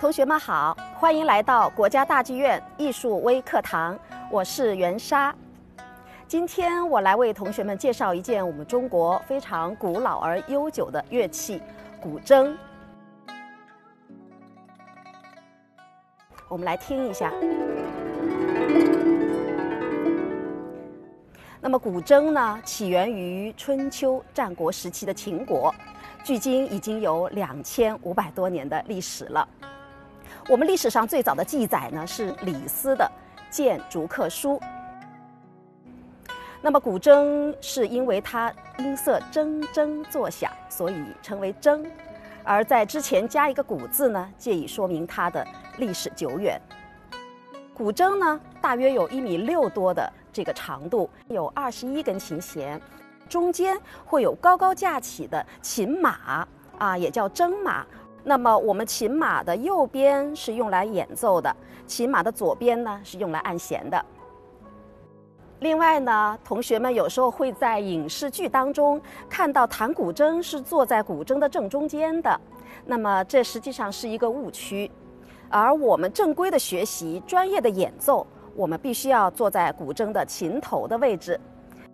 同学们好，欢迎来到国家大剧院艺术微课堂，我是袁莎。今天我来为同学们介绍一件我们中国非常古老而悠久的乐器——古筝。我们来听一下。那么，古筝呢，起源于春秋战国时期的秦国，距今已经有两千五百多年的历史了。我们历史上最早的记载呢，是李斯的《谏逐客书》。那么，古筝是因为它音色铮铮作响，所以称为筝。而在之前加一个“古”字呢，借以说明它的历史久远。古筝呢，大约有一米六多的这个长度，有二十一根琴弦，中间会有高高架起的琴马啊，也叫筝马。那么我们琴马的右边是用来演奏的，琴马的左边呢是用来按弦的。另外呢，同学们有时候会在影视剧当中看到弹古筝是坐在古筝的正中间的，那么这实际上是一个误区。而我们正规的学习、专业的演奏，我们必须要坐在古筝的琴头的位置。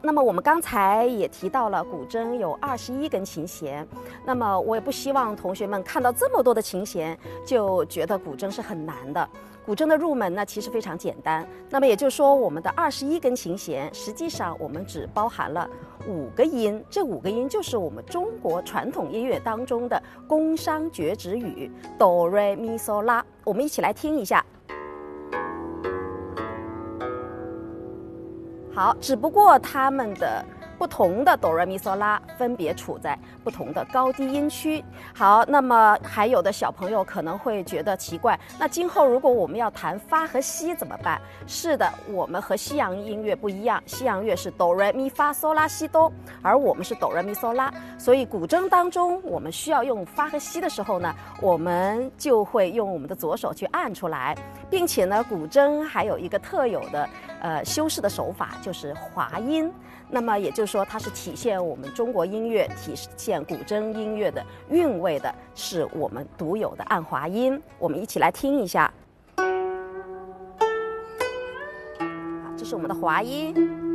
那么我们刚才也提到了，古筝有二十一根琴弦。那么我也不希望同学们看到这么多的琴弦就觉得古筝是很难的。古筝的入门呢，其实非常简单。那么也就是说，我们的二十一根琴弦，实际上我们只包含了五个音。这五个音就是我们中国传统音乐当中的宫商角徵羽，哆、瑞、咪、嗦、拉。我们一起来听一下。好，只不过他们的不同的哆来咪嗦拉分别处在不同的高低音区。好，那么还有的小朋友可能会觉得奇怪，那今后如果我们要弹发和西怎么办？是的，我们和西洋音乐不一样，西洋乐是哆来咪发嗦拉西哆，而我们是哆来咪嗦拉。所以古筝当中，我们需要用发和西的时候呢，我们就会用我们的左手去按出来，并且呢，古筝还有一个特有的。呃，修饰的手法就是滑音，那么也就是说，它是体现我们中国音乐、体现古筝音乐的韵味的，是我们独有的按滑音。我们一起来听一下，好，这是我们的滑音。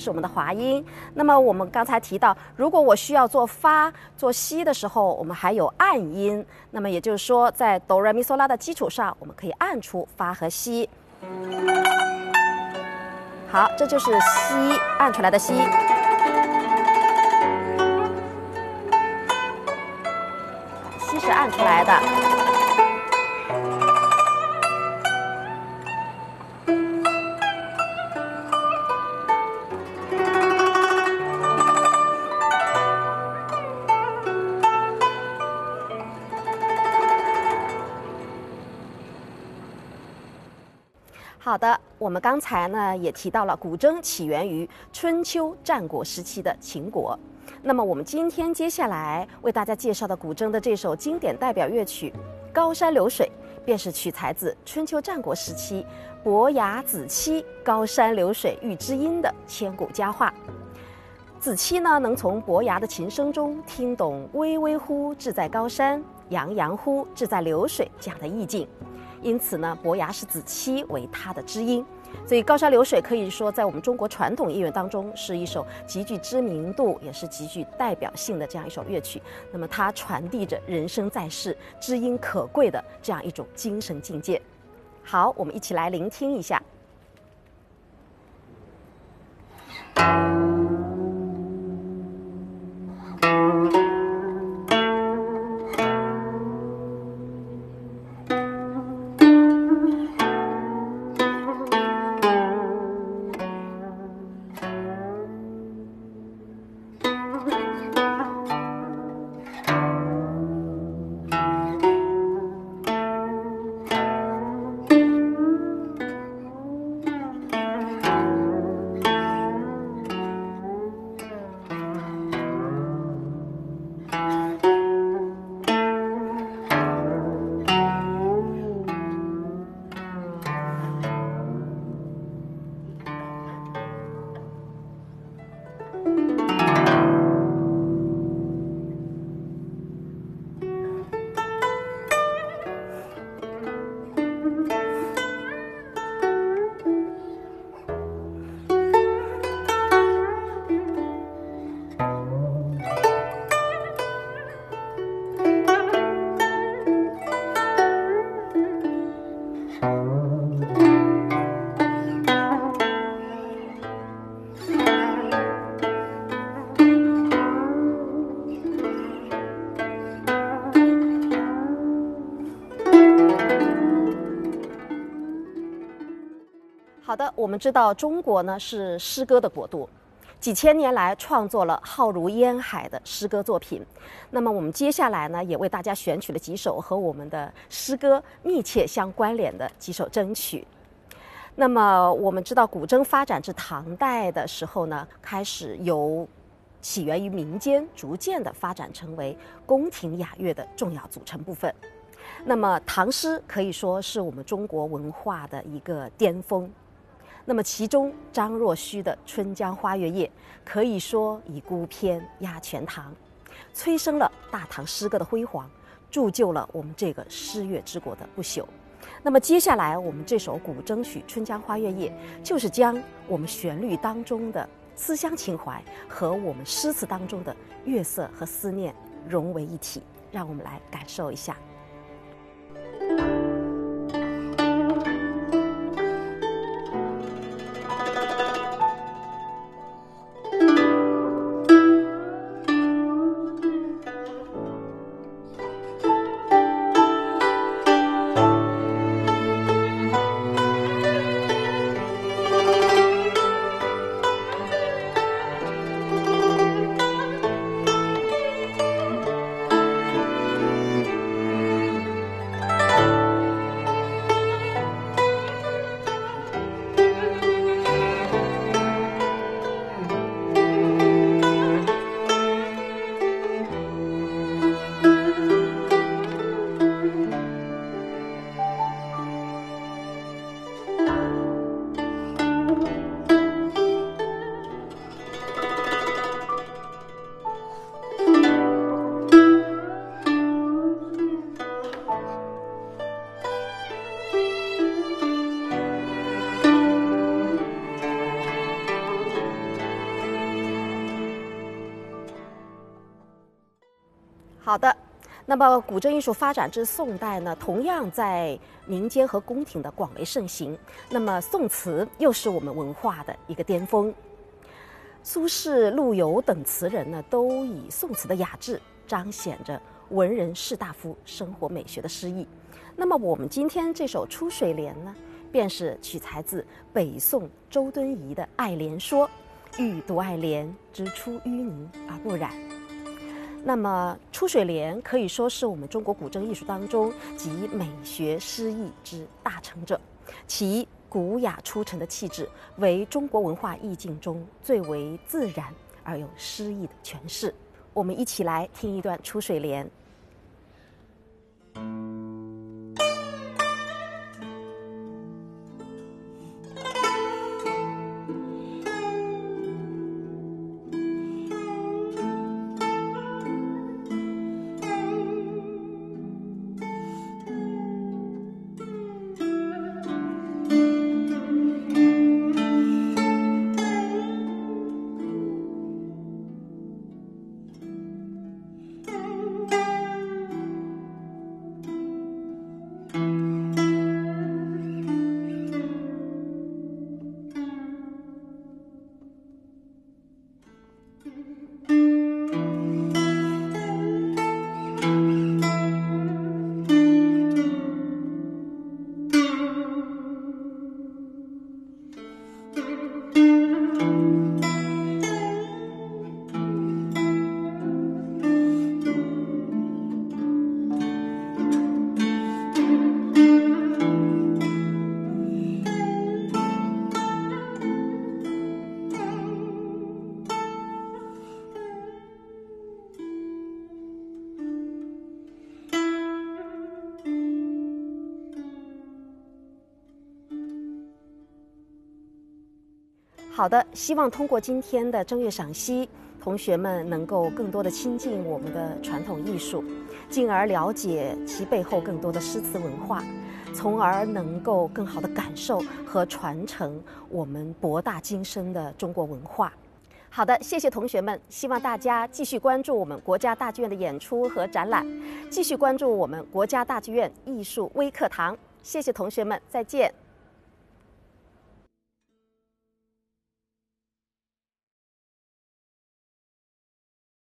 是我们的滑音。那么我们刚才提到，如果我需要做发、做西的时候，我们还有按音。那么也就是说，在哆来咪嗦拉的基础上，我们可以按出发和西。好，这就是西按出来的西。西是按出来的。好的，我们刚才呢也提到了古筝起源于春秋战国时期的秦国。那么我们今天接下来为大家介绍的古筝的这首经典代表乐曲《高山流水》，便是取材自春秋战国时期伯牙子期“高山流水遇知音”的千古佳话。子期呢能从伯牙的琴声中听懂“巍巍乎志在高山，洋洋乎志在流水”这样的意境。因此呢，伯牙是子期为他的知音，所以《高山流水》可以说在我们中国传统音乐当中是一首极具知名度，也是极具代表性的这样一首乐曲。那么它传递着人生在世、知音可贵的这样一种精神境界。好，我们一起来聆听一下。的，我们知道中国呢是诗歌的国度，几千年来创作了浩如烟海的诗歌作品。那么我们接下来呢也为大家选取了几首和我们的诗歌密切相关联的几首筝曲。那么我们知道古筝发展至唐代的时候呢，开始由起源于民间，逐渐的发展成为宫廷雅乐的重要组成部分。那么唐诗可以说是我们中国文化的一个巅峰。那么其中张若虚的《春江花月夜》可以说以孤篇压全唐，催生了大唐诗歌的辉煌，铸就了我们这个诗乐之国的不朽。那么接下来我们这首古筝曲《春江花月夜》，就是将我们旋律当中的思乡情怀和我们诗词当中的月色和思念融为一体，让我们来感受一下。好的，那么古筝艺术发展至宋代呢，同样在民间和宫廷的广为盛行。那么宋词又是我们文化的一个巅峰。苏轼、陆游等词人呢，都以宋词的雅致彰显着文人士大夫生活美学的诗意。那么我们今天这首《出水莲》呢，便是取材自北宋周敦颐的《爱莲说》：“欲独爱莲，之出淤泥而不染。”那么《出水莲》可以说是我们中国古筝艺术当中集美学诗意之大成者，其古雅出尘的气质为中国文化意境中最为自然而有诗意的诠释。我们一起来听一段《出水莲》。好的，希望通过今天的正月赏析，同学们能够更多的亲近我们的传统艺术，进而了解其背后更多的诗词文化，从而能够更好的感受和传承我们博大精深的中国文化。好的，谢谢同学们，希望大家继续关注我们国家大剧院的演出和展览，继续关注我们国家大剧院艺术微课堂。谢谢同学们，再见。